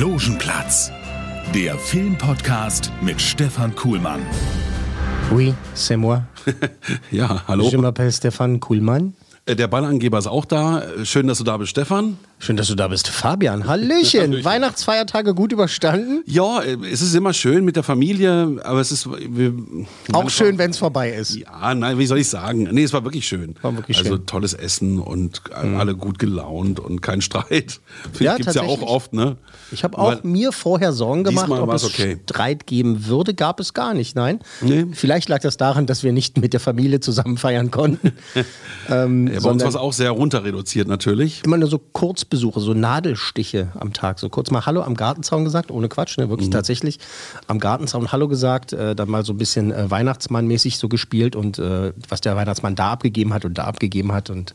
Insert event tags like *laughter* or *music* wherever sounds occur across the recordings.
Logenplatz, der Filmpodcast mit Stefan Kuhlmann. Oui, c'est moi. *laughs* Ja, hallo. Je m'appelle Stefan Kuhlmann. Äh, Der Ballangeber ist auch da. Schön, dass du da bist, Stefan. Schön, dass du da bist. Fabian, Hallöchen. *laughs* Hallöchen. Weihnachtsfeiertage gut überstanden? Ja, äh, es ist immer schön mit der Familie, aber es ist. Wir, Auch schön, wenn es vorbei ist. Ja, nein, wie soll ich sagen? Nee, es war wirklich schön. War wirklich also schön. Mhm. tolles Essen und alle gut gelaunt und kein Streit. *laughs* Ja, Gibt es ja auch oft, ne? Ich habe auch Weil- mir vorher Sorgen gemacht, ob es okay. Streit geben würde. Gab es gar nicht, nein. Nee. Vielleicht lag das daran, dass wir nicht mit der Familie zusammen feiern konnten. *laughs* ähm, Ja, bei uns war es auch sehr runter reduziert natürlich. immer nur so Kurzbesuche, so Nadelstiche am Tag. So kurz mal Hallo am Gartenzaun gesagt, ohne Quatsch, ne, Mhm. wirklich tatsächlich. Am Gartenzaun Hallo gesagt, äh, dann mal so ein bisschen äh, Weihnachtsmann-mäßig so gespielt und äh, was der Weihnachtsmann da abgegeben hat und da abgegeben hat und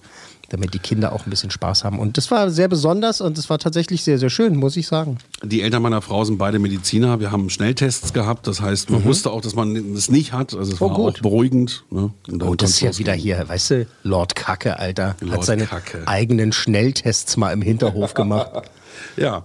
damit die Kinder auch ein bisschen Spaß haben. Und das war sehr besonders und es war tatsächlich sehr, sehr schön, muss ich sagen. Die Eltern meiner Frau sind beide Mediziner. Wir haben Schnelltests gehabt. Das heißt, man wusste auch, dass man es nicht hat. Also es Mhm. Oh, war gut. auch beruhigend. Ne? Und Und das ist ja wieder hier, weißt du, Lord Kacke, Alter, Lord hat seine Kacke. eigenen Schnelltests mal im Hinterhof gemacht. *laughs* Ja.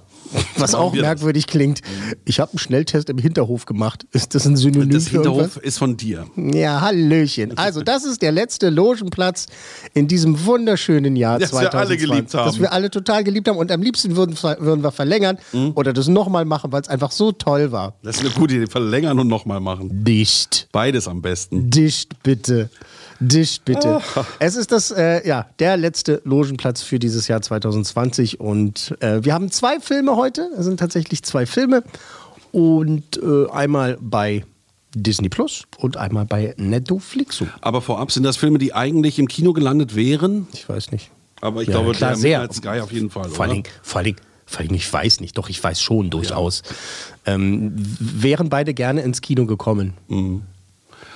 Was auch wir das. merkwürdig klingt. Ich habe einen Schnelltest im Hinterhof gemacht. Ist das ein Synonym Das für irgendwas? Hinterhof ist von dir. Ja, Hallöchen. Also, das ist der letzte Logenplatz in diesem wunderschönen Jahr Das wir 2020. alle geliebt haben. Das wir alle total geliebt haben. Und am liebsten würden, würden wir verlängern Mhm. oder das nochmal machen, weil es einfach so toll war. Das ist eine gute Idee. Verlängern und nochmal machen. Dicht. Beides am besten. Dicht bitte. Dicht bitte. Oh. Es ist das, äh, ja, der letzte Logenplatz für dieses Jahr 2020 und äh, wir haben zwei Filme heute. Es sind tatsächlich zwei Filme und äh, einmal bei Disney Plus und einmal bei Netflix. Aber vorab sind das Filme, die eigentlich im Kino gelandet wären. Ich weiß nicht. Aber ich Ja, glaube, klar, der. Midnight Sky auf jeden Fall. Vor? Dingen, vor Dingen, vor Dingen, ich weiß nicht, doch, ich weiß schon durchaus. Ähm, wären beide gerne ins Kino gekommen.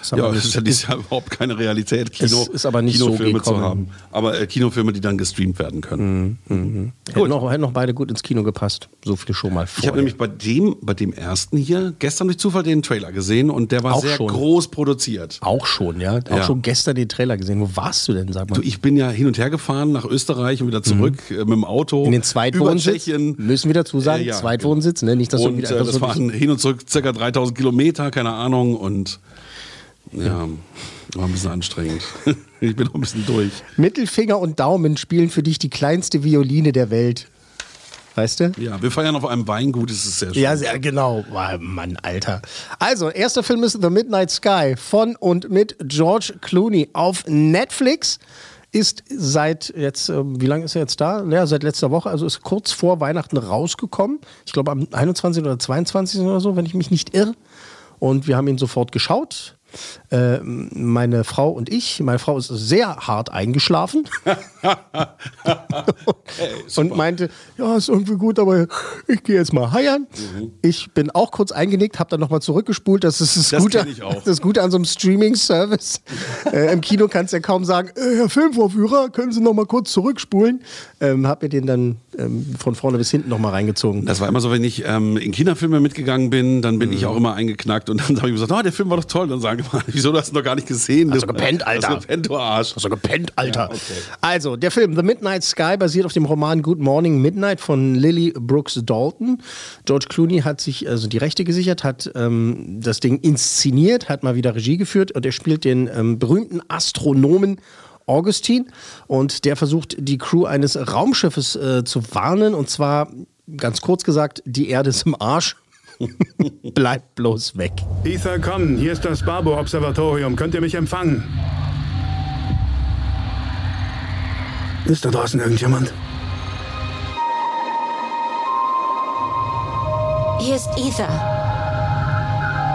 *laughs* Ist Ja, nicht- es ist ja dieses Jahr überhaupt keine Realität, Kino, ist aber nicht so Kinofilme zu gekommen. haben. Aber äh, Kinofilme, die dann gestreamt werden können. Hätten noch, hätten noch beide gut ins Kino gepasst. So viel schon mal Ich vorher. habe nämlich bei dem, bei dem ersten hier gestern durch Zufall den Trailer gesehen und der war Auch sehr schon. groß produziert. Auch schon, ja. Auch Ja. schon gestern den Trailer gesehen. Wo warst du denn, sag mal? Du, ich bin ja hin und her gefahren nach Österreich und wieder zurück äh, mit dem Auto. Mhm. In den Zweitwohnsitz. Müssen wir dazu sagen, Äh, ja, Zweitwohnsitz, ne? Nicht, dass du Und wieder äh, das so waren hin und zurück circa 3000 Kilometer, keine Ahnung. Und ja, war ein bisschen anstrengend. *laughs* ich bin noch ein bisschen durch. Mittelfinger und Daumen spielen für dich die kleinste Violine der Welt. Weißt du? Ja, wir feiern auf einem Weingut, das ist sehr schön. Ja, sehr genau. Boah, Mann, Alter. Also, erster Film ist The Midnight Sky von und mit George Clooney auf Netflix. Ist seit jetzt, ähm, wie lange ist er jetzt da? Ja, seit letzter Woche, also ist kurz vor Weihnachten rausgekommen. Ich glaube am 21. oder 22. oder so, wenn ich mich nicht irre. Und wir haben ihn sofort geschaut. Äh, meine Frau und ich, meine Frau ist sehr hart eingeschlafen *laughs* und meinte, ja, ist irgendwie gut, aber ich gehe jetzt mal heiern. Ich bin auch kurz eingenickt, habe dann nochmal zurückgespult. Das ist das, Das Gute, das Gute an so einem Streaming-Service. *laughs* äh, Im Kino kannst du ja kaum sagen, äh, Herr Filmvorführer, können Sie nochmal kurz zurückspulen? Ähm, hab mir den dann ähm, von vorne bis hinten nochmal reingezogen. Das war immer so, wenn ich ähm, in Kinderfilme mitgegangen bin, dann bin Mhm. ich auch immer eingeknackt und dann habe ich gesagt, oh, der Film war doch toll. Dann sage mal, wieso du hast ihn noch gar nicht gesehen? Hast du gepennt, Alter? Hast du gepennt, du Arsch. Hast du gepennt, Alter. Ja, okay. Also, der Film The Midnight Sky basiert auf dem Roman Good Morning Midnight von Lily Brooks Dalton. George Clooney hat sich also die Rechte gesichert, hat ähm, das Ding inszeniert, hat mal wieder Regie geführt und er spielt den ähm, berühmten Astronomen Augustin und der versucht, die Crew eines Raumschiffes äh, zu warnen und zwar, ganz kurz gesagt, die Erde ist im Arsch. *laughs* Bleibt bloß weg. Ether, komm, hier ist das Barbo-Observatorium. Könnt ihr mich empfangen? Ist da draußen irgendjemand? Hier ist Ether.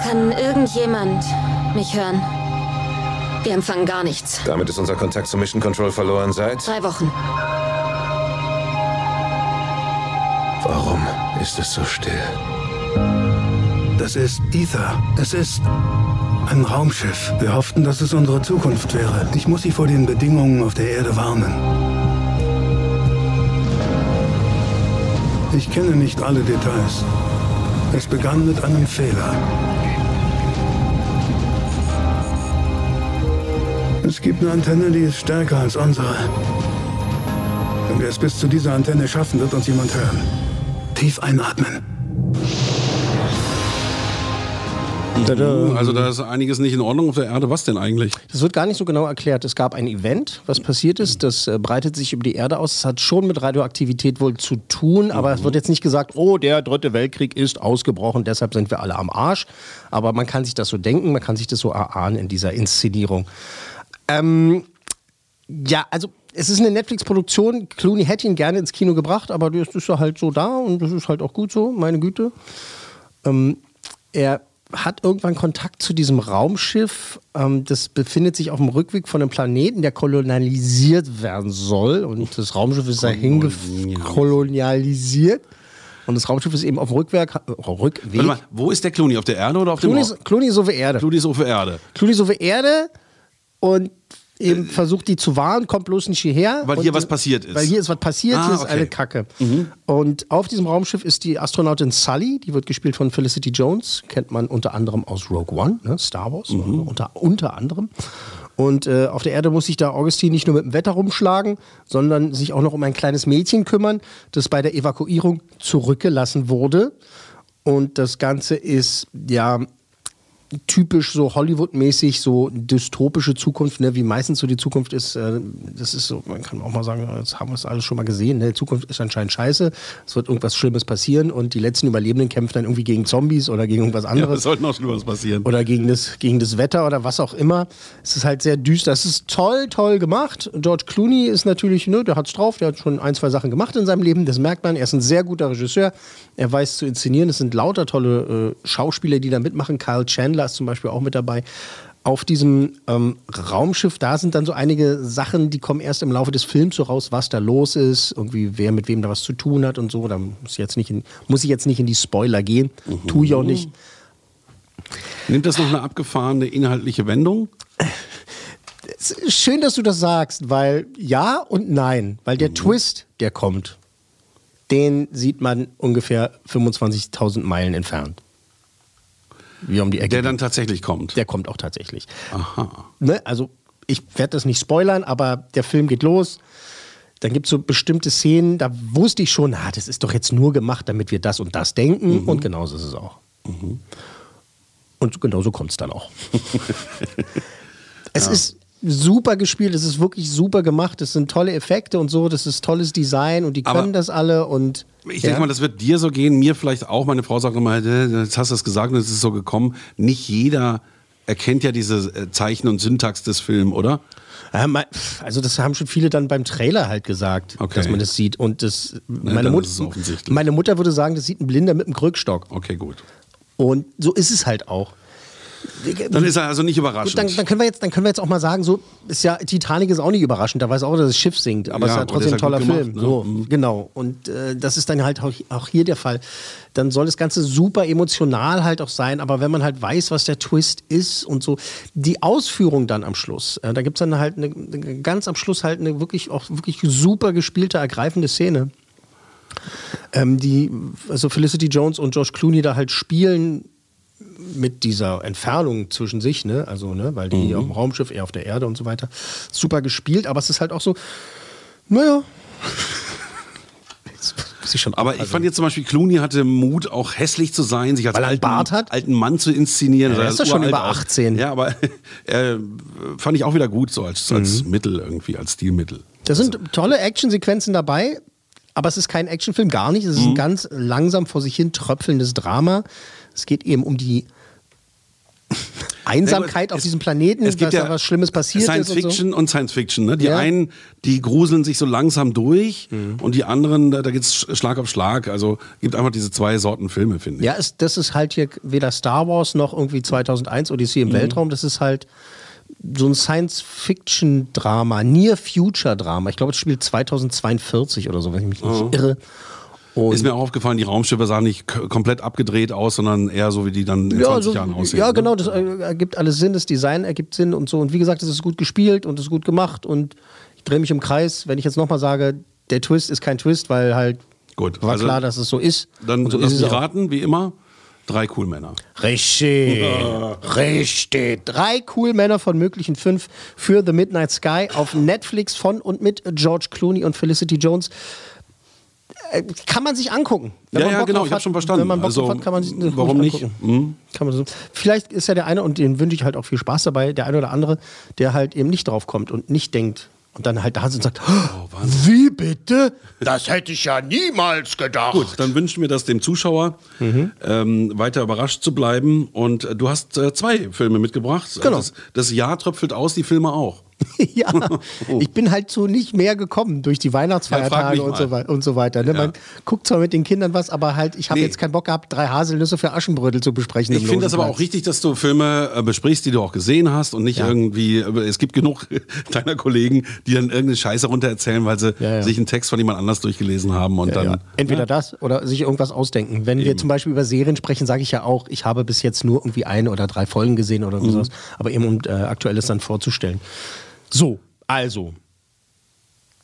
Kann irgendjemand mich hören? Wir empfangen gar nichts. Damit ist unser Kontakt zu Mission Control verloren seit. Drei Wochen. Warum ist es so still? Das ist Ether. Es ist ein Raumschiff. Wir hofften, dass es unsere Zukunft wäre. Ich muss Sie vor den Bedingungen auf der Erde warnen. Ich kenne nicht alle Details. Es begann mit einem Fehler. Es gibt eine Antenne, die ist stärker als unsere. Wenn wir es bis zu dieser Antenne schaffen, wird uns jemand hören. Tief einatmen. Also da ist einiges nicht in Ordnung auf der Erde. Was denn eigentlich? Das wird gar nicht so genau erklärt. Es gab ein Event, was passiert ist. Das äh, breitet sich über die Erde aus. Es hat schon mit Radioaktivität wohl zu tun, aber es wird jetzt nicht gesagt, oh, der dritte Weltkrieg ist ausgebrochen, deshalb sind wir alle am Arsch. Aber man kann sich das so denken, man kann sich das so erahnen in dieser Inszenierung. Ähm, ja, also es ist eine Netflix-Produktion. Clooney hätte ihn gerne ins Kino gebracht, aber das ist ja halt so da und das ist halt auch gut so, meine Güte. Ähm, er hat irgendwann Kontakt zu diesem Raumschiff. Ähm, das befindet sich auf dem Rückweg von einem Planeten, der kolonialisiert werden soll. Und das Raumschiff ist dahin kolonialisiert. Und das Raumschiff ist eben auf dem Rückweg. Äh, Rückweg. Warte mal, wo ist der Clooney? Auf der Erde oder auf Clooney dem ist, Clooney ist auf der Erde. Clooney ist auf der Erde. Clooney ist auf der Erde und eben versucht die zu warnen, kommt bloß nicht hierher. Weil hier was passiert ist. Weil hier ist was passiert, Ah, hier ist okay. eine Kacke. Und auf diesem Raumschiff ist die Astronautin Sully, die wird gespielt von Felicity Jones, kennt man unter anderem aus Rogue One, ne? Star Wars, unter, unter anderem. Und äh, auf der Erde muss sich da Augustin nicht nur mit dem Wetter rumschlagen, sondern sich auch noch um ein kleines Mädchen kümmern, das bei der Evakuierung zurückgelassen wurde. Und das Ganze ist ja typisch so Hollywood-mäßig, so dystopische Zukunft, ne, wie meistens so die Zukunft ist. Äh, das ist so, man kann auch mal sagen, jetzt haben wir es alles schon mal gesehen. Ne? Die Zukunft ist anscheinend scheiße, es wird irgendwas Schlimmes passieren und die letzten Überlebenden kämpfen dann irgendwie gegen Zombies oder gegen irgendwas Ja, anderes. es sollte noch Schlimmeres passieren. oder gegen das, gegen das Wetter oder was auch immer. Es ist halt sehr düster. Es ist toll, toll gemacht. George Clooney ist natürlich, ne, der hat's drauf, der hat schon ein, zwei Sachen gemacht in seinem Leben, das merkt man. Er ist ein sehr guter Regisseur. Er weiß zu inszenieren. Es sind lauter tolle äh, Schauspieler, die da mitmachen. Kyle Chandler ist zum Beispiel auch mit dabei. Auf diesem ähm, Raumschiff, da sind dann so einige Sachen, die kommen erst im Laufe des Films so raus, was da los ist, irgendwie wer mit wem da was zu tun hat und so. Da muss ich jetzt nicht in, muss ich jetzt nicht in die Spoiler gehen. Tue ich auch nicht. Nimmt das noch eine abgefahrene inhaltliche Wendung? Schön, dass du das sagst, weil ja und nein. Weil Mhm. der Twist, der kommt, den sieht man ungefähr 25.000 Meilen entfernt. Wie um die Ecke. Der dann tatsächlich kommt. der kommt auch tatsächlich. Aha. Ne? Also, ich werde das nicht spoilern, aber der Film geht los. Dann gibt es so bestimmte Szenen, da wusste ich schon, ah, das ist doch jetzt nur gemacht, damit wir das und das denken. Mhm. Und genauso ist es auch. Und genauso kommt es dann auch. *laughs* es ist super gespielt, es ist wirklich super gemacht, es sind tolle Effekte und so, das ist tolles Design und die Aber- können das alle und Ich ja. denke mal, das wird dir so gehen, mir vielleicht auch. Meine Frau sagt immer, äh, jetzt hast du es gesagt und es ist so gekommen. Nicht jeder erkennt ja diese äh, Zeichen und Syntax des Films, oder? Mei- also das haben schon viele dann beim Trailer halt gesagt, Okay. dass man das sieht. Und das, meine, Mut meine Mutter würde sagen, das sieht ein Blinder mit einem Krückstock. Okay, gut. Und so ist es halt auch. Dann ist er also nicht Gut, überraschend. dann, dann, können wir jetzt, dann können wir jetzt auch mal sagen, so ist ja Titanic ist auch nicht überraschend. Da weiß auch, dass das Schiff sinkt, aber Ja, es ist ja trotzdem ein ist ja toller gut Film. gemacht, ne? So, Mhm. genau. Und äh, das ist dann halt auch, hier der Fall. Dann soll das Ganze super emotional halt auch sein, aber wenn man halt weiß, was der Twist ist und so, die Ausführung dann am Schluss, äh, da gibt es dann halt eine, eine, ganz am Schluss halt eine wirklich auch wirklich super gespielte, ergreifende Szene. Ähm, die, also Felicity Jones und Josh Clooney da halt spielen mit dieser Entfernung zwischen sich, ne? Also, ne, weil die auf dem Raumschiff, er auf der Erde und so weiter. Super gespielt, aber es ist halt auch so, naja. *laughs* Ich schon Aber ich fand jetzt zum Beispiel, Clooney hatte Mut, auch hässlich zu sein, sich als er alten, Bart hat? alten Mann zu inszenieren. Ja, er ist doch schon über aus. 18. Ja, aber *laughs* äh, fand ich auch wieder gut, so als, als Mhm. Mittel irgendwie, als Stilmittel. Da sind tolle Actionsequenzen dabei, aber es ist kein Actionfilm, gar nicht. Es ist ein ganz langsam vor sich hin tröpfelndes Drama. Es geht eben um die Einsamkeit Ja, auf es- diesem Planeten, es gibt dass ja da was Schlimmes passiert Science ist. Und so. Fiction und Science Fiction. Ne? Die Ja. einen, die gruseln sich so langsam durch Mhm. und die anderen, da, da geht es Schlag auf Schlag. Also gibt einfach diese zwei Sorten Filme, finde ich. Ja, es, das ist halt hier weder Star Wars noch irgendwie 2001 Odyssee im Weltraum. Das ist halt so ein Science-Fiction-Drama, Near-Future-Drama. Ich glaube, es spielt 2042 oder so, wenn ich mich nicht irre. Und Ist mir auch aufgefallen, die Raumschiffe sahen nicht komplett abgedreht aus, sondern eher so, wie die dann in 20 so, Jahren aussehen. ja, ne? genau, das äh, ergibt alles Sinn, das Design ergibt Sinn und so. Und wie gesagt, es ist gut gespielt und es ist gut gemacht und ich drehe mich im Kreis, wenn ich jetzt nochmal sage, der Twist ist kein Twist, weil halt Gut, war also klar, dass es so ist. Dann und so lass ist es mich raten, wie immer, drei cool Männer. Richtig, *laughs* richtig. Drei cool Männer von möglichen fünf für The Midnight Sky auf Netflix von und mit George Clooney und Felicity Jones. Kann man sich angucken. Wenn Ja, ja, Bock genau, ich hab hat. schon verstanden. Wenn man Bock Also, hat, kann man sich warum nicht? Mhm. Kann man so. Vielleicht ist ja der eine, und den wünsche ich halt auch viel Spaß dabei, der eine oder andere, der halt eben nicht drauf kommt und nicht denkt und dann halt da sitzt und sagt, Oh, wie bitte? Das hätte ich ja niemals gedacht. Gut, dann wünschen wir das dem Zuschauer, Mhm. ähm, weiter überrascht zu bleiben. Und äh, du hast äh, zwei Filme mitgebracht. Genau. Das, das Jahr tröpfelt aus, die Filme auch. *laughs* ja, *laughs* ich bin halt so nicht mehr gekommen durch die Ja, Weihnachtsfeiertage mich und, so und so weiter. Ne? Ja. Man guckt zwar mit den Kindern was, aber halt, ich habe Nee. jetzt keinen Bock gehabt, drei Haselnüsse für Aschenbrödel zu besprechen. Ich finde das aber auch richtig, dass du Filme äh, besprichst, die du auch gesehen hast und nicht Ja. irgendwie, äh, es gibt genug *laughs* deiner Kollegen, die dann irgendeine Scheiße runter erzählen, weil sie Ja, ja. sich einen Text von jemand anders durchgelesen haben und Ja, dann. ja. Entweder das oder sich irgendwas ausdenken. Wenn wir zum Beispiel über Serien sprechen, sage ich ja auch, ich habe bis jetzt nur irgendwie eine oder drei Folgen gesehen oder Mhm. sowas. Aber eben um äh, Aktuelles dann vorzustellen. So, also.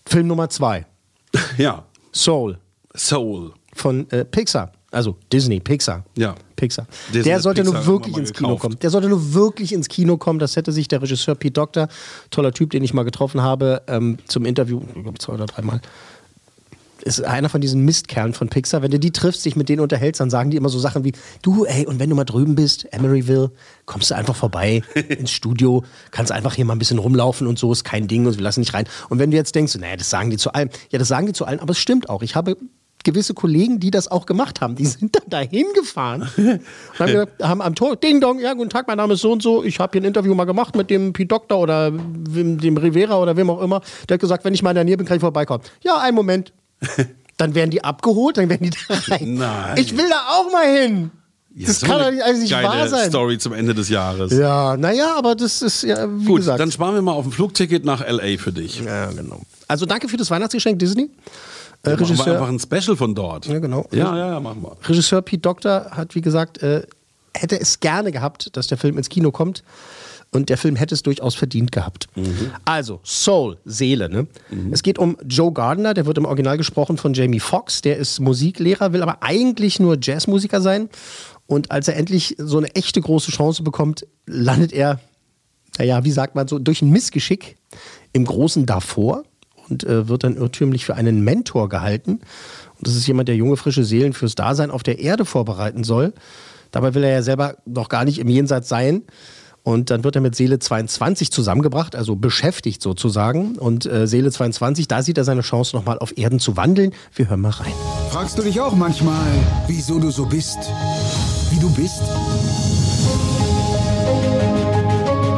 Film Nummer zwei. *laughs* Ja. Soul Soul. von äh, Pixar. Also Disney, Pixar. Ja. Pixar. Disney der sollte Pixar nur wirklich ins Kino kommen. Der sollte nur wirklich ins Kino kommen. Das hätte sich der Regisseur Pete Doctor, toller Typ, den ich mal getroffen habe, ähm, zum Interview, ich glaube zwei oder dreimal, ist einer von diesen Mistkerlen von Pixar. Wenn du die triffst, dich mit denen unterhältst, dann sagen die immer so Sachen wie, du, ey, und wenn du mal drüben bist, Emeryville, kommst du einfach vorbei *laughs* ins Studio, kannst einfach hier mal ein bisschen rumlaufen und so, ist kein Ding und wir lassen dich rein. Und wenn du jetzt denkst, naja, das sagen die zu allem. Ja, das sagen die zu allen, aber es stimmt auch. Ich habe gewisse Kollegen, die das auch gemacht haben, die sind dann dahin gefahren und haben, gesagt, haben am Tor, Ding Dong, ja, guten Tag, mein Name ist so und so, ich habe hier ein Interview mal gemacht mit dem Pete Doctor oder dem Rivera oder wem auch immer. Der hat gesagt, wenn ich mal in der Nähe bin, kann ich vorbeikommen. Ja, einen Moment. *laughs* Dann werden die abgeholt, dann werden die da rein. Nein. Ich will da auch mal hin. Ja, das so kann doch nicht, also nicht wahr sein. Story zum Ende des Jahres. Ja, naja, aber das ist ja, wie Gut, gesagt. dann sparen wir mal auf ein Flugticket nach LA für dich. ja, genau. Also danke für das Weihnachtsgeschenk, Disney. Äh, Machen wir Regisseur, einfach ein Special von dort. Ja, genau. Ja, ja, ja, machen wir. Regisseur Pete Doctor hat, wie gesagt, äh, hätte es gerne gehabt, dass der Film ins Kino kommt. Und der Film hätte es durchaus verdient gehabt. Also, Soul, Seele. Ne? Es geht um Joe Gardner, der wird im Original gesprochen von Jamie Foxx. Der ist Musiklehrer, will aber eigentlich nur Jazzmusiker sein. Und als er endlich so eine echte große Chance bekommt, landet er, naja, wie sagt man so, durch ein Missgeschick im großen Darfur und äh, wird dann irrtümlich für einen Mentor gehalten. Und das ist jemand, der junge, frische Seelen fürs Dasein auf der Erde vorbereiten soll. Dabei will er ja selber noch gar nicht im Jenseits sein. Und dann wird er mit Seele 22 zusammengebracht, also beschäftigt sozusagen. Und äh, Seele 22, da sieht er seine Chance, nochmal auf Erden zu wandeln. Wir hören mal rein. Fragst du dich auch manchmal, wieso du so bist, wie du bist?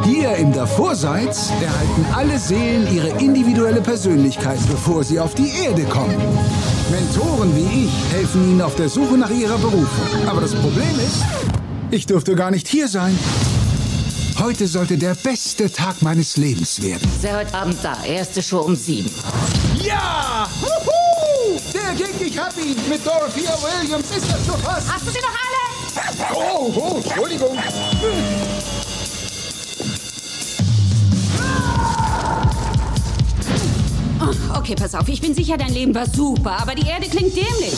Hier im Davorseits erhalten alle Seelen ihre individuelle Persönlichkeit, bevor sie auf die Erde kommen. Mentoren wie ich helfen ihnen auf der Suche nach ihrer Berufung. Aber das Problem ist, ich dürfte gar nicht hier sein. Heute sollte der beste Tag meines Lebens werden. Sei heute Abend da. Erste Show um sieben. Ja! Wuhu! Der Gig, ich hab ihn! Mit Dorothea Williams ist das schon fast! Hast du sie noch alle? Oh, oh, Entschuldigung! Okay, pass auf, ich bin sicher, dein Leben war super, aber die Erde klingt dämlich.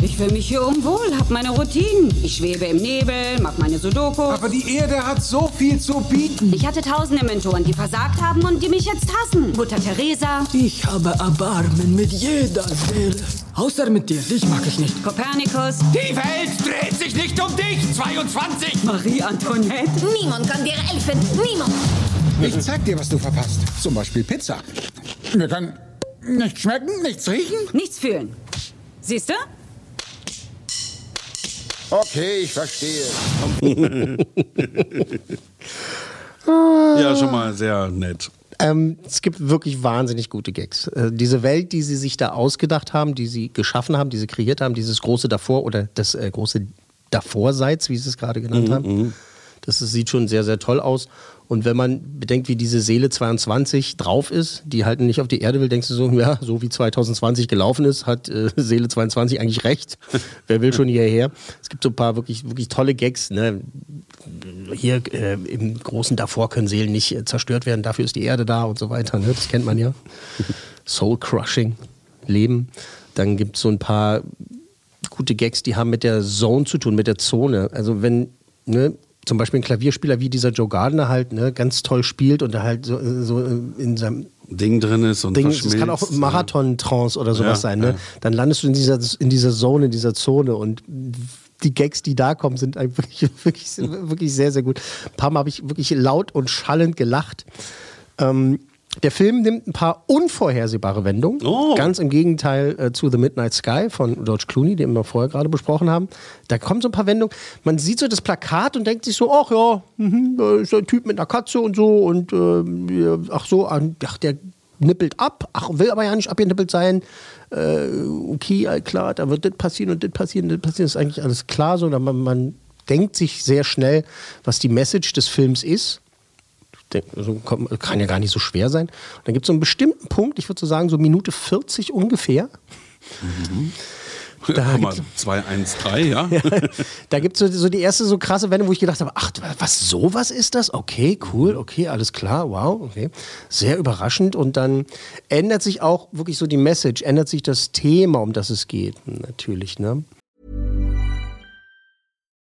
Ich fühle mich hier unwohl, hab meine Routinen. Ich schwebe im Nebel, mach meine Sudoku. Aber die Erde hat so viel zu bieten. Ich hatte tausende Mentoren, die versagt haben und die mich jetzt hassen. Mutter Teresa, Ich habe Erbarmen mit jeder Seele. Außer mit dir, dich mag ich nicht. Kopernikus, Die Welt dreht sich nicht um dich, 22! Marie Antoinette. Niemand kann dir helfen. Niemand. Ich zeig dir, was du verpasst. Zum Beispiel Pizza. Wir können nichts schmecken, nichts riechen. Nichts fühlen. Siehst du? Okay, ich verstehe. *laughs* Ja, schon mal sehr nett. Ähm, es gibt wirklich wahnsinnig gute Gags. Äh, diese Welt, die sie sich da ausgedacht haben, die sie geschaffen haben, die sie kreiert haben, dieses große davor oder das äh, große Davorseits, wie sie es gerade genannt haben. Das ist, sieht schon sehr, sehr toll aus. Und wenn man bedenkt, wie diese Seele 22 drauf ist, die halt nicht auf die Erde will, denkst du so, *laughs* ja, so wie 2020 gelaufen ist, hat äh, *laughs* Seele 22 eigentlich recht. *laughs* Wer will schon hierher? Es gibt so ein paar wirklich, wirklich tolle Gags. Ne? Hier äh, im Großen davor können Seelen nicht äh, zerstört werden, dafür ist die Erde da und so weiter. Ne? Das kennt man ja. Soul-Crushing, Leben. Dann gibt es so ein paar gute Gags, die haben mit der Zone zu tun, mit der Zone. Also wenn, ne, zum Beispiel ein Klavierspieler wie dieser Joe Gardner halt ne, ganz toll spielt und er halt so, so in seinem Ding drin ist und Ding, das kann auch Marathon-Trance oder sowas Ja, sein. Ne? ja. Dann landest du in dieser, in dieser Zone, in dieser Zone und die Gags, die da kommen, sind einfach *laughs* wirklich, wirklich, wirklich sehr, sehr gut. Ein paar Mal habe ich wirklich laut und schallend gelacht. Ähm, der Film nimmt ein paar unvorhersehbare Wendungen. Ganz im Gegenteil äh, zu The Midnight Sky von George Clooney, den wir vorher gerade besprochen haben. Da kommen so ein paar Wendungen. Man sieht so das Plakat und denkt sich so, ach ja, da ist ein Typ mit einer Katze und so und äh, ach so, ach, der nippelt ab, ach, will aber ja nicht abgenippelt sein. Äh, okay, all klar, da wird das passieren und das passieren, das passieren, ist eigentlich alles klar so. Man, man denkt sich sehr schnell, was die Message des Films ist. Also kann ja gar nicht so schwer sein. Und dann gibt es so einen bestimmten Punkt, ich würde so sagen, so Minute 40 ungefähr. Da Komma gibt's- 213, *laughs* ja. Da gibt es so, so die erste so krasse Wende, wo ich gedacht habe, ach, was, sowas ist das? Okay, cool, okay, alles klar, wow, okay. Sehr überraschend. Und dann ändert sich auch wirklich so die Message, ändert sich das Thema, um das es geht, natürlich, ne?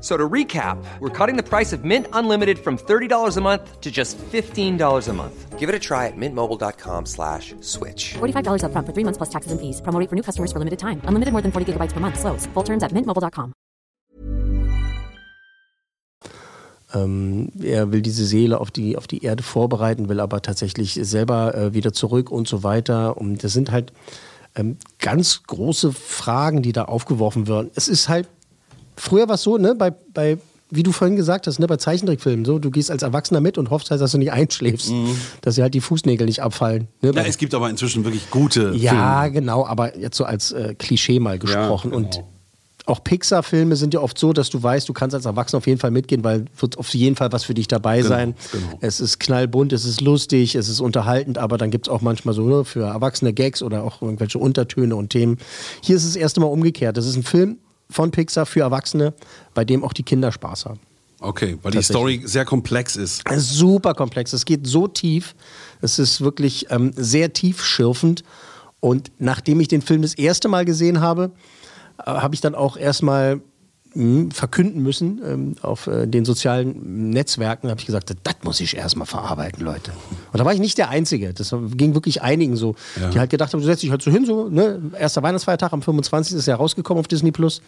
So to recap, we're cutting the price of Mint Unlimited from $30 a month to just $15 a month. Give it a try at mintmobile.com slash switch. $45 upfront for three months plus taxes and fees. Promo rate for new customers for limited time. Unlimited more than 40 gigabytes per month. Slows. Full terms at mintmobile.com. Ähm, er will diese Seele auf die, auf die Erde vorbereiten, will aber tatsächlich selber äh, wieder zurück und so weiter. Und das sind halt ähm, ganz große Fragen, die da aufgeworfen werden. Es ist halt, früher war es so, ne, bei, bei, wie du vorhin gesagt hast, ne, bei Zeichentrickfilmen, so, du gehst als Erwachsener mit und hoffst halt, dass du nicht einschläfst, dass dir halt die Fußnägel nicht abfallen. Ne, Mhm. Ja, es gibt aber inzwischen wirklich gute ja, Filme. genau, aber jetzt so als äh, Klischee mal gesprochen. genau. Und auch Pixar-Filme sind ja oft so, dass du weißt, du kannst als Erwachsener auf jeden Fall mitgehen, weil wird auf jeden Fall was für dich dabei Genau, sein. genau. Es ist knallbunt, es ist lustig, es ist unterhaltend, aber dann gibt es auch manchmal so ne, für erwachsene Gags oder auch irgendwelche Untertöne und Themen. Hier ist es das erste Mal umgekehrt. Das ist ein Film von Pixar für Erwachsene, bei dem auch die Kinder Spaß haben. Okay, weil die. Story sehr komplex ist. Super komplex. Es geht so tief. Es ist wirklich ähm, sehr tiefschürfend. Und nachdem ich den Film das erste Mal gesehen habe, äh, habe ich dann auch erstmal verkünden müssen ähm, auf äh, den sozialen Netzwerken. Habe ich gesagt, das muss ich erstmal verarbeiten, Leute. Und da war ich nicht der Einzige. Das ging wirklich einigen so, Ja. die halt gedacht haben, du setzt dich halt so hin, so, ne? erster Weihnachtsfeiertag am 25. ist ja rausgekommen auf Disney Plus.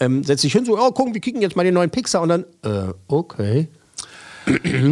Ähm, setzt dich hin, so, oh, gucken, wir kicken jetzt mal den neuen Pixar und dann, äh, okay.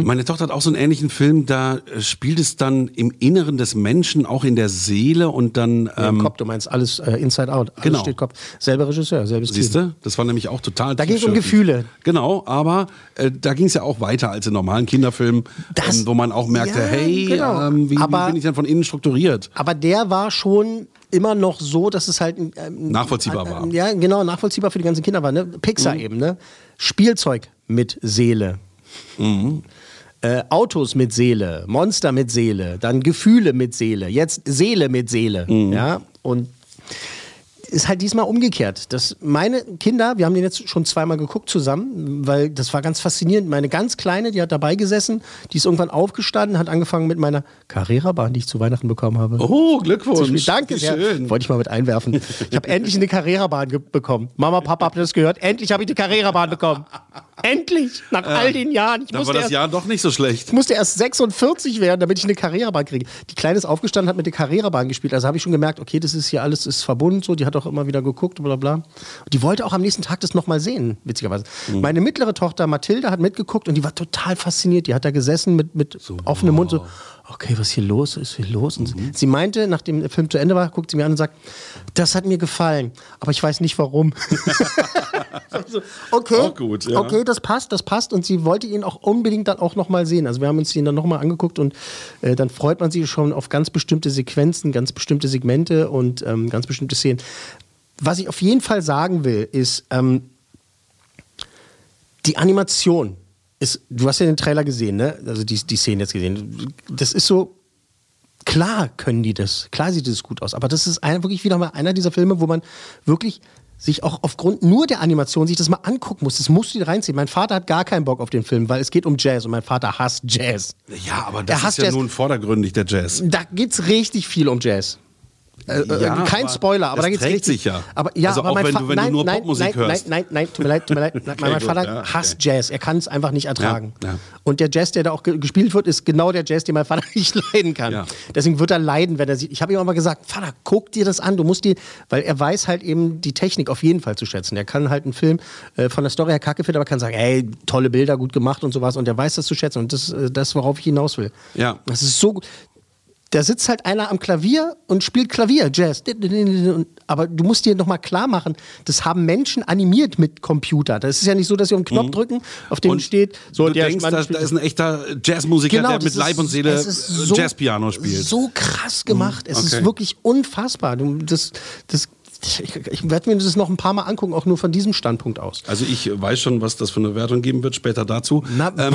Meine Tochter hat auch so einen ähnlichen Film, da äh, spielt es dann im Inneren des Menschen, auch in der Seele und dann. Ja, Im Ähm, Kopf, du meinst alles äh, Inside Out. Alles Genau. steht Kopf. Selber Regisseur, selbes Siehst du? Das war nämlich auch total. Da ging's um tiefschürfend. Gefühle. Genau, aber äh, da ging es ja auch weiter als in normalen Kinderfilmen, ähm, wo man auch merkte, Ja, hey, genau. ähm, wie, Aber- wie bin ich denn von innen strukturiert? Aber der war schon immer noch so, dass es halt ähm, Nachvollziehbar war. Ja, genau, nachvollziehbar für die ganzen Kinder war. Ne? Pixar Mhm. eben, ne? Spielzeug mit Seele. Mhm. Äh, Autos mit Seele, Monster mit Seele, dann Gefühle mit Seele, jetzt Seele mit Seele. Mhm. Ja, und ist halt diesmal umgekehrt. Das, meine Kinder, wir haben den jetzt schon zweimal geguckt zusammen, weil das war ganz faszinierend. Meine ganz Kleine, die hat dabei gesessen, die ist irgendwann aufgestanden, hat angefangen mit meiner Carrera-Bahn, die ich zu Weihnachten bekommen habe. Oh, Glückwunsch. Danke sehr. schön. Wollte ich mal mit einwerfen. Ich habe endlich eine Carrera-Bahn bekommen. Mama, Papa, habt ihr das gehört? Endlich habe ich eine Carrera-Bahn bekommen. Endlich! Nach all den Jahren. Ich Dann war das erst- Jahr doch nicht so schlecht. ich musste erst 46 werden, damit ich eine Carrera-Bahn kriege. Die Kleine ist aufgestanden, hat mit der Carrera-Bahn gespielt. Also habe ich schon gemerkt, okay, das ist hier alles ist verbunden. So, die hat auch immer wieder geguckt, bla bla. Und die wollte auch am nächsten Tag das nochmal sehen, witzigerweise. Mhm. Meine mittlere Tochter Mathilda hat mitgeguckt und die war total fasziniert. Die hat da gesessen mit, mit offenem Mund so. Okay, was hier los? Ist hier los? Und sie meinte, nachdem der Film zu Ende war, guckt sie mir an und sagt, das hat mir gefallen, aber ich weiß nicht warum. *laughs* Also, okay, gut, ja. okay, das passt, das passt. Und sie wollte ihn auch unbedingt dann auch nochmal sehen. Also wir haben uns ihn dann nochmal angeguckt und äh, dann freut man sich schon auf ganz bestimmte Sequenzen, ganz bestimmte Segmente und ähm, ganz bestimmte Szenen. Was ich auf jeden Fall sagen will, ist, ähm, die Animation ist, du hast ja den Trailer gesehen, ne? Also die, die Szene jetzt gesehen. Das ist so, klar können die das, klar sieht es gut aus, aber das ist ein, wirklich wieder mal einer dieser Filme, wo man wirklich sich auch aufgrund nur der Animation sich das mal angucken muss. Das musst du dir reinziehen. Mein Vater hat gar keinen Bock auf den Film, weil es geht um Jazz und mein Vater hasst Jazz. Ja, aber Er das ist ja Jazz. nun vordergründig der Jazz. Da geht's richtig viel um Jazz. Äh, äh, Ja, kein aber Spoiler, aber da geht's trägt richtig. sich ja. Aber ja, Also aber auch mein wenn du- wenn du nein, nur nein, Popmusik nein, hörst. Nein, nein, nein, tut mir leid, tut mir leid. *laughs* Okay, mein gut, Vater ja, okay. hasst Jazz. Er kann es einfach nicht ertragen. Ja. Und der Jazz, der da auch ge gespielt wird, ist genau der Jazz, den mein Vater *laughs* nicht leiden kann. Deswegen wird er leiden, wenn er sieht. Ich habe ihm aber gesagt, Vater, guck dir das an. Du musst dir, weil er weiß halt eben die Technik auf jeden Fall zu schätzen. Er kann halt einen Film äh, von der Story her kacke finden, aber kann sagen, ey, tolle Bilder, gut gemacht und sowas. Und er weiß das zu schätzen. Und das ist äh, das, worauf ich hinaus will. Ja. Das ist so gut. Da sitzt halt einer am Klavier und spielt Klavier, Jazz. Aber du musst dir nochmal klar machen, das haben Menschen animiert mit Computer. Das ist ja nicht so, dass sie auf einen Knopf drücken, auf dem Mhm. Und steht, so du der denkst, da, da ist ein echter Jazzmusiker, Genau, der mit Leib ist- und Seele so- Jazzpiano spielt. So krass gemacht. Es ist wirklich unfassbar. Du, das, das, ich ich werde mir das noch ein paar Mal angucken, auch nur von diesem Standpunkt aus. Also ich weiß schon, was das für eine Wertung geben wird, später dazu. Na- ähm,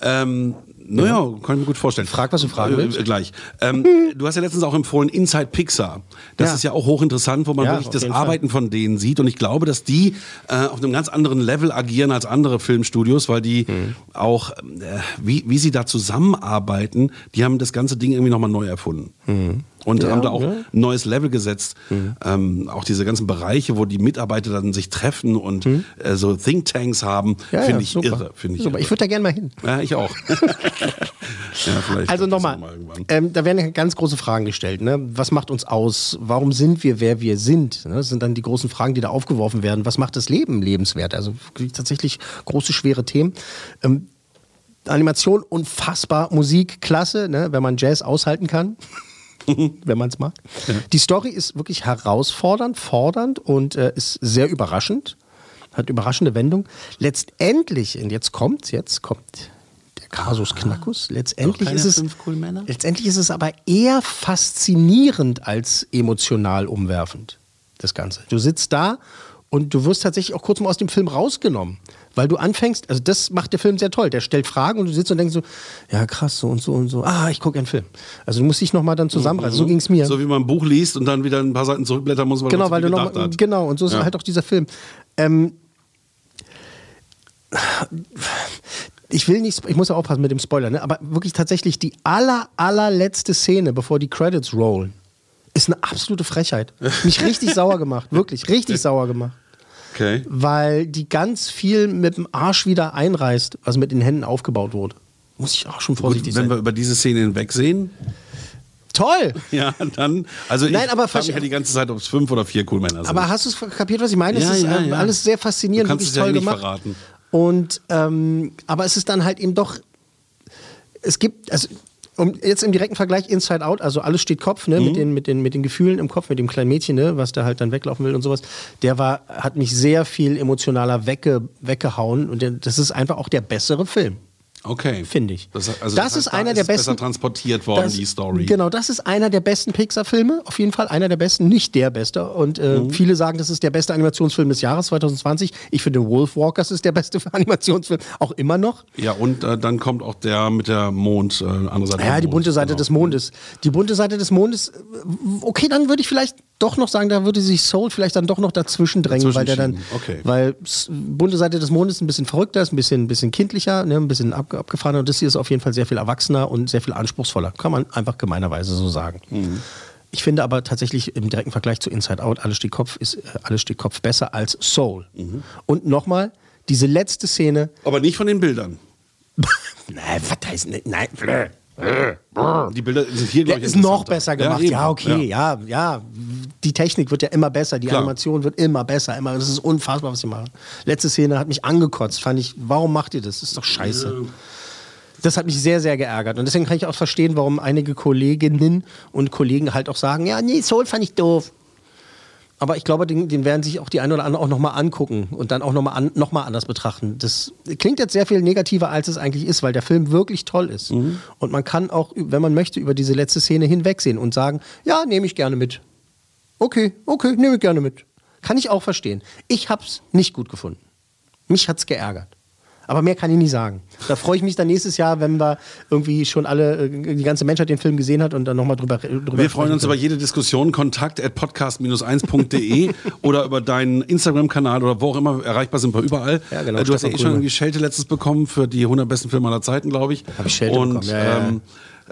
ähm, naja, kann ich mir gut vorstellen. Frag, was du fragen willst. Äh, gleich. Ähm, du hast ja letztens auch empfohlen Inside Pixar. Das Ja. ist ja auch hochinteressant, wo man Ja, wirklich das jeden Fall. Arbeiten von denen sieht. Und ich glaube, dass die äh, auf einem ganz anderen Level agieren als andere Filmstudios, weil die Mhm. auch, äh, wie, wie sie da zusammenarbeiten, die haben das ganze Ding irgendwie nochmal neu erfunden. Und Mhm. Ja, haben da auch ja. ein neues Level gesetzt. Ähm, auch diese ganzen Bereiche, wo die Mitarbeiter dann sich treffen und äh, so Thinktanks haben, Mhm. Ja, finde ja, ich super. irre. Finde ich super. irre. Ich würde da gerne mal hin. ja, ich auch. *laughs* *laughs* ja, vielleicht Also nochmal, ähm, da werden ganz große Fragen gestellt. Ne? Was macht uns aus? Warum sind wir, wer wir sind? Ne? Das sind dann die großen Fragen, die da aufgeworfen werden. Was macht das Leben lebenswert? Also tatsächlich große, schwere Themen. Ähm, Animation unfassbar, Musik klasse, ne? wenn man Jazz aushalten kann. *laughs* wenn man es mag. Die Story ist wirklich herausfordernd, fordernd und äh, ist sehr überraschend. Hat überraschende Wendung. Letztendlich, und jetzt kommt's, jetzt kommt der Kasus Knackus. Letztendlich ist es letztendlich ist es aber eher faszinierend als emotional umwerfend. Das Ganze. Du sitzt da und du wirst tatsächlich auch kurz mal aus dem Film rausgenommen. Weil du anfängst, also das macht der Film sehr toll. Der stellt Fragen und du sitzt und denkst so, ja krass, so und so und so. Ah, ich gucke einen Film. Also du musst dich nochmal dann zusammenreißen. So ging es mir. So wie man ein Buch liest und dann wieder ein paar Seiten zurückblättern muss, weil genau, weil du noch, hat. genau, und so ist Ja. halt auch dieser Film. Ähm, ich will nicht, ich muss ja aufpassen mit dem Spoiler, ne? aber wirklich tatsächlich die aller, allerletzte Szene, bevor die Credits rollen, ist eine absolute Frechheit. Mich richtig *laughs* sauer gemacht, wirklich, richtig sauer gemacht. Okay. Weil die ganz viel mit dem Arsch wieder einreißt, was mit den Händen aufgebaut wurde. Muss ich auch schon vorsichtig Gut, wenn sein. wir über diese Szene hinwegsehen, Toll! *laughs* ja, dann. Also Nein, ich aber frage mich ja die ganze Zeit, ob es fünf oder vier cool Männer sind. Aber hast du es kapiert, was ich meine? Ja, es ist ja, ähm, ja. alles sehr faszinierend, Du kannst wirklich es ja toll nicht gemacht. verraten. Und ähm, aber es ist dann halt eben doch. Es gibt, also um, jetzt im direkten Vergleich Inside Out, also alles steht Kopf, ne, Mhm. mit, den, mit, den, mit den Gefühlen im Kopf, mit dem kleinen Mädchen, ne, was da halt dann weglaufen will und sowas, der war, hat mich sehr viel emotionaler wegge, weggehauen und der, das ist einfach auch der bessere Film. Okay. Finde ich. Das, also Das ist da einer ist der es besten- besser transportiert worden, Das- die Story. Genau, das ist einer der besten Pixar-Filme, auf jeden Fall einer der besten, nicht der beste. Und äh, Mhm. viele sagen, das ist der beste Animationsfilm des Jahres 2020. Ich finde, Wolfwalkers ist der beste *laughs* Animationsfilm, auch immer noch. Ja, und äh, dann kommt auch der mit der Mond, äh, andere Seite. Ja, die bunte Seite genau. des Mondes. Die bunte Seite des Mondes, äh, okay, dann würde ich vielleicht doch noch sagen, da würde sich Soul vielleicht dann doch noch dazwischen drängen, weil der dann, Dazwischen okay. weil bunte Seite des Mondes ein bisschen verrückter ist, ein bisschen, ein bisschen kindlicher, ne, ein bisschen ab, abgefahrener und das hier ist auf jeden Fall sehr viel erwachsener und sehr viel anspruchsvoller. Kann man einfach gemeinerweise so sagen. Mhm. Ich finde aber tatsächlich im direkten Vergleich zu Inside Out, alles steht Kopf, ist äh, alles steht Kopf besser als Soul. Mhm. Und nochmal, diese letzte Szene, Aber nicht von den Bildern. *laughs* nein, was heißt, nein, Die Bilder sind hier, glaube ich, ist noch besser gemacht. eben. Ja, okay, ja. ja, Die Technik wird ja immer besser, die Klar. Animation wird immer besser. Immer, das ist unfassbar, was sie machen. Letzte Szene hat mich angekotzt. Fand ich, warum macht ihr das? Das ist doch scheiße. Das hat mich sehr, sehr geärgert. Und deswegen kann ich auch verstehen, warum einige Kolleginnen und Kollegen halt auch sagen, ja, nee, Soul fand ich doof. Aber ich glaube, den, den werden sich auch die einen oder anderen auch nochmal angucken und dann auch nochmal an, noch mal anders betrachten. Das klingt jetzt sehr viel negativer, als es eigentlich ist, weil der Film wirklich toll ist. Mhm. Und man kann auch, wenn man möchte, über diese letzte Szene hinwegsehen und sagen, ja, nehme ich gerne mit. Okay, okay, nehme ich gerne mit. Kann ich auch verstehen. Ich habe es nicht gut gefunden. Mich hat es geärgert. Aber mehr kann ich nicht sagen. Da freue ich mich dann nächstes Jahr, wenn wir irgendwie schon alle, äh, die ganze Menschheit den Film gesehen hat und dann nochmal drüber, drüber Wir freuen uns über jede Diskussion. Kontakt at podcast-1.de *laughs* oder über deinen Instagram-Kanal oder wo auch immer erreichbar sind wir überall. Ja, genau, Äh, du hast ja Stefan eh schon irgendwie Schelte letztes bekommen für die 100 besten Filme aller Zeiten, glaube ich. Hab ich Schelte Und bekommen, ja, ja. Ähm,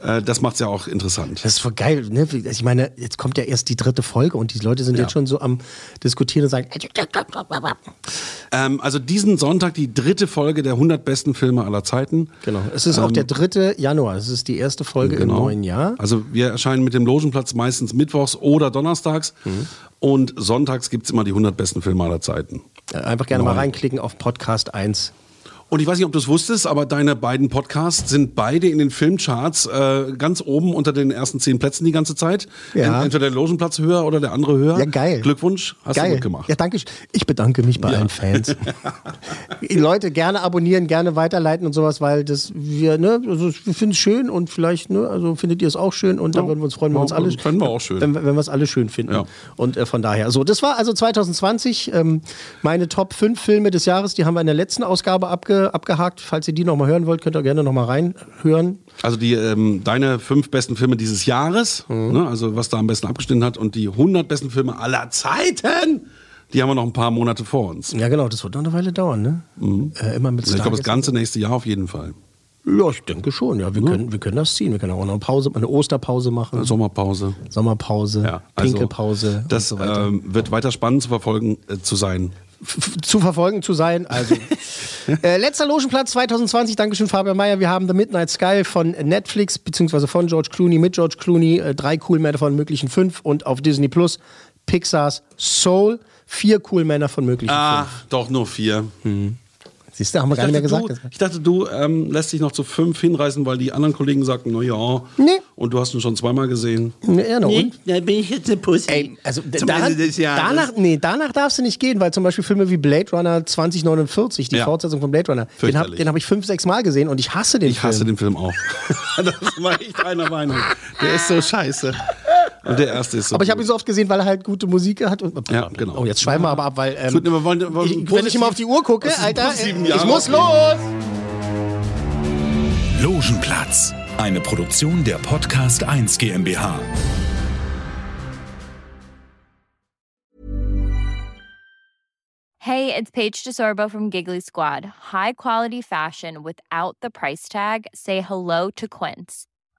äh, das macht es ja auch interessant. Das ist voll geil. Ne? Ich meine, jetzt kommt ja erst die dritte Folge und die Leute sind Ja. jetzt schon so am Diskutieren und sagen, Ähm, also diesen Sonntag die dritte Folge der 100 besten Filme aller Zeiten. Genau. Es ist auch Ähm, der 3. Januar. Es ist die erste Folge im neuen Jahr. Also wir erscheinen mit dem Logenplatz meistens mittwochs oder donnerstags. Mhm. Und sonntags gibt es immer die 100 besten Filme aller Zeiten. Äh, Einfach gerne mal Neu. reinklicken auf Podcast 1. Und ich weiß nicht, ob du es wusstest, aber deine beiden Podcasts sind beide in den Filmcharts äh, ganz oben unter den ersten zehn Plätzen die ganze Zeit. Ja. Ent- Entweder der Logenplatz höher oder der andere höher. Ja, geil. Glückwunsch, hast du Geil. gut gemacht. Ja, danke. Ich bedanke mich bei allen Fans. *laughs* Leute gerne abonnieren, gerne weiterleiten und sowas, weil das wir, ne, also wir finden es schön und vielleicht, ne, also findet ihr es auch schön und dann Ja. würden wir uns freuen, wenn wir uns Ja, alle, fänden wir auch schön. wenn, wir- wenn wir es alle schön finden. Ja. Und äh, von daher, so, das war also 2020 ähm, meine Top 5 Filme des Jahres, die haben wir in der letzten Ausgabe abge, abgehakt. Falls ihr die nochmal hören wollt, könnt ihr gerne nochmal reinhören. Also die, ähm, deine fünf besten Filme dieses Jahres, Mhm. ne, also was da am besten abgestimmt hat und die 100 besten Filme aller Zeiten, die haben wir noch ein paar Monate vor uns. Ja, genau, das wird noch eine Weile dauern, ne? Äh, immer mit Also ich glaube, das ganze nächste Jahr auf jeden Fall. Ja, ich denke schon. Ja, wir, können, wir können das ziehen. Wir können auch noch eine Pause, eine Osterpause machen. Sommerpause. Sommerpause, Ja, also Pinkelpause Das so weiter. ähm, wird weiter spannend zu verfolgen äh, zu sein. Zu verfolgen zu sein. Also *laughs* äh, letzter Logenplatz 2020. Dankeschön, Fabian Mayer. Wir haben The Midnight Sky von Netflix beziehungsweise von George Clooney mit George Clooney. Äh, drei Coolmänner von möglichen fünf und auf Disney Plus Pixars Soul. Vier Coolmänner von möglichen Ah, fünf. doch nur vier. Siehst du, haben wir Ich gar nicht mehr dachte, gesagt. du, ich dachte, du ähm, lässt dich noch zu fünf hinreißen, weil die anderen Kollegen sagten, na ja. Nee. Und du hast ihn schon zweimal gesehen. Ja, na und? da bin ich jetzt eine Pussy. Ey, also Jahres. danach, nee, danach darfst du nicht gehen, weil zum Beispiel Filme wie Blade Runner 2049, die Ja. Fortsetzung von Blade Runner, den habe hab ich fünf, sechs Mal gesehen und ich hasse den Ich Film. hasse den Film auch. *laughs* das war echt einer Meinung. Der ist so scheiße. Und der erste ist so. aber ich habe ihn so oft gesehen, weil er halt gute Musik hat. Und, Ja, genau. Oh, jetzt schweifen wir aber ab, weil ähm, Gut, wir wollen- wir wollen ich, wenn ich immer auf die Uhr gucke, Das ist ein Alter, ich muss los. Logenplatz, eine Produktion der Podcast 1 GmbH. Hey, it's Paige DeSorbo from Giggly Squad. High quality fashion without the price tag. Say hello to Quince.